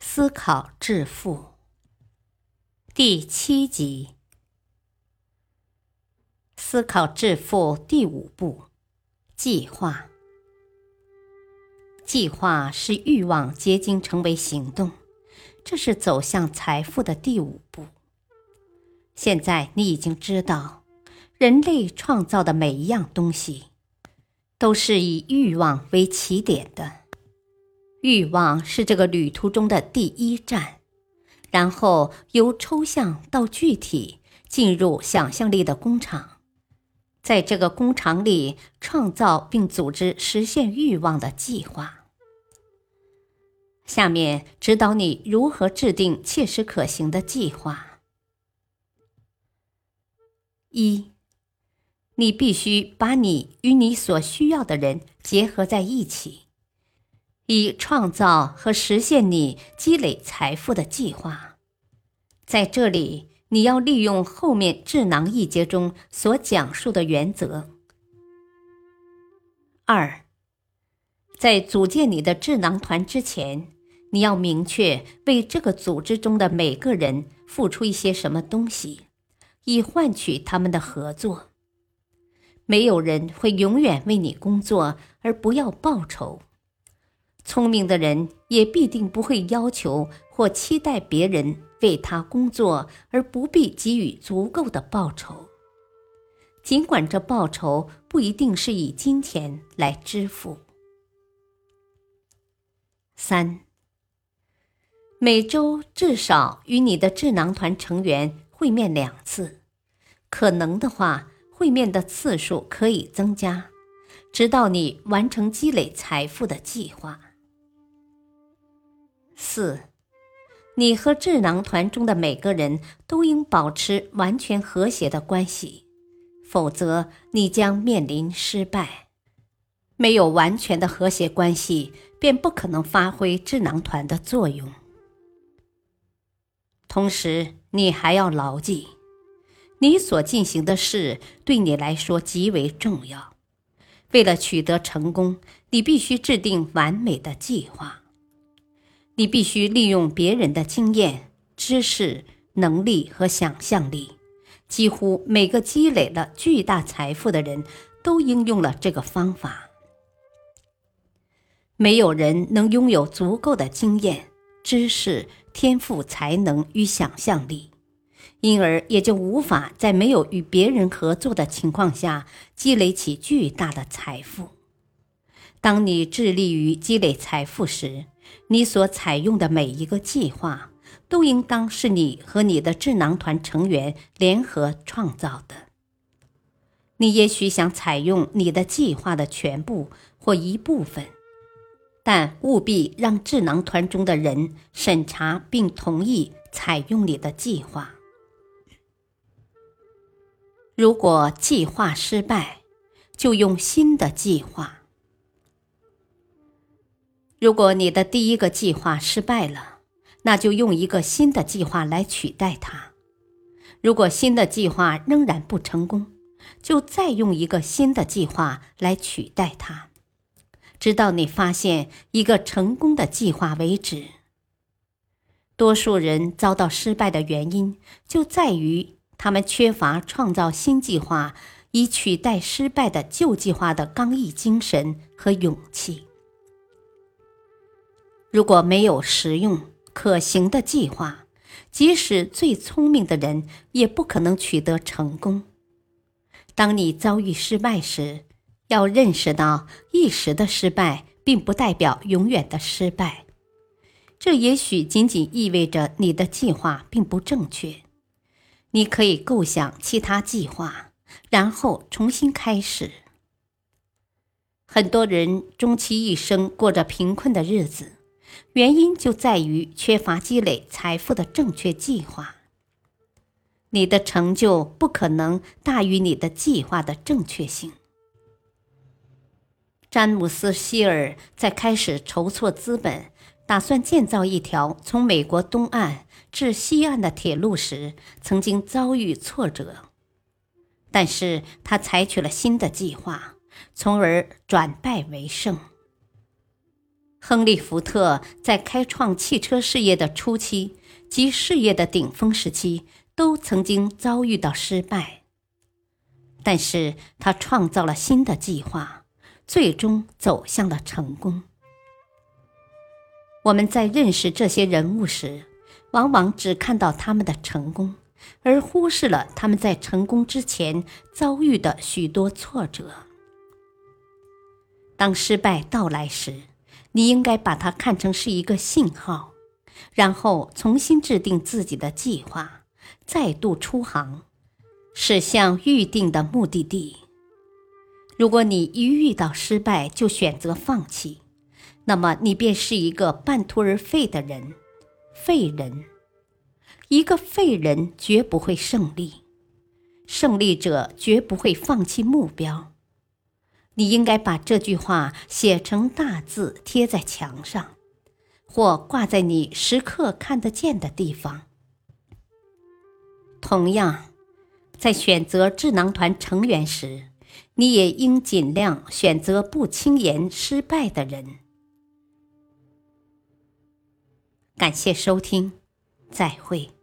思考致富，第七集。思考致富第五步：计划。计划是欲望结晶成为行动，这是走向财富的第五步。现在你已经知道，人类创造的每一样东西，都是以欲望为起点的。欲望是这个旅途中的第一站，然后由抽象到具体，进入想象力的工厂，在这个工厂里创造并组织实现欲望的计划。下面指导你如何制定切实可行的计划。一，你必须把你与你所需要的人结合在一起。以创造和实现你积累财富的计划，在这里你要利用后面智囊一节中所讲述的原则。二，在组建你的智囊团之前，你要明确为这个组织中的每个人付出一些什么东西，以换取他们的合作。没有人会永远为你工作而不要报酬。聪明的人也必定不会要求或期待别人为他工作而不必给予足够的报酬，尽管这报酬不一定是以金钱来支付。三，每周至少与你的智囊团成员会面两次，可能的话，会面的次数可以增加，直到你完成积累财富的计划。四，你和智囊团中的每个人都应保持完全和谐的关系，否则你将面临失败。没有完全的和谐关系，便不可能发挥智囊团的作用。同时，你还要牢记，你所进行的事对你来说极为重要。为了取得成功，你必须制定完美的计划。你必须利用别人的经验、知识、能力和想象力。几乎每个积累了巨大财富的人都应用了这个方法。没有人能拥有足够的经验、知识、天赋、才能与想象力，因而也就无法在没有与别人合作的情况下积累起巨大的财富。当你致力于积累财富时，你所采用的每一个计划，都应当是你和你的智囊团成员联合创造的。你也许想采用你的计划的全部或一部分，但务必让智囊团中的人审查并同意采用你的计划。如果计划失败，就用新的计划。如果你的第一个计划失败了，那就用一个新的计划来取代它。如果新的计划仍然不成功，就再用一个新的计划来取代它，直到你发现一个成功的计划为止。多数人遭到失败的原因就在于他们缺乏创造新计划以取代失败的旧计划的刚毅精神和勇气。如果没有实用可行的计划，即使最聪明的人也不可能取得成功。当你遭遇失败时，要认识到一时的失败并不代表永远的失败。这也许仅仅意味着你的计划并不正确。你可以构想其他计划，然后重新开始。很多人终其一生过着贫困的日子。原因就在于缺乏积累财富的正确计划。你的成就不可能大于你的计划的正确性。詹姆斯·希尔在开始筹措资本，打算建造一条从美国东岸至西岸的铁路时，曾经遭遇挫折，但是他采取了新的计划，从而转败为胜。亨利·福特在开创汽车事业的初期及事业的顶峰时期，都曾经遭遇到失败，但是他创造了新的计划。最终走向了成功。我们在认识这些人物时，往往只看到他们的成功，而忽视了他们在成功之前遭遇的许多挫折。当失败到来时，你应该把它看成是一个信号，然后重新制定自己的计划，再度出航，驶向预定的目的地。如果你一遇到失败就选择放弃，那么你便是一个半途而废的人，废人。一个废人绝不会胜利，胜利者绝不会放弃目标。你应该把这句话写成大字贴在墙上，或挂在你时刻看得见的地方。同样，在选择智囊团成员时。你也应尽量选择不轻言失败的人。感谢收听，再会。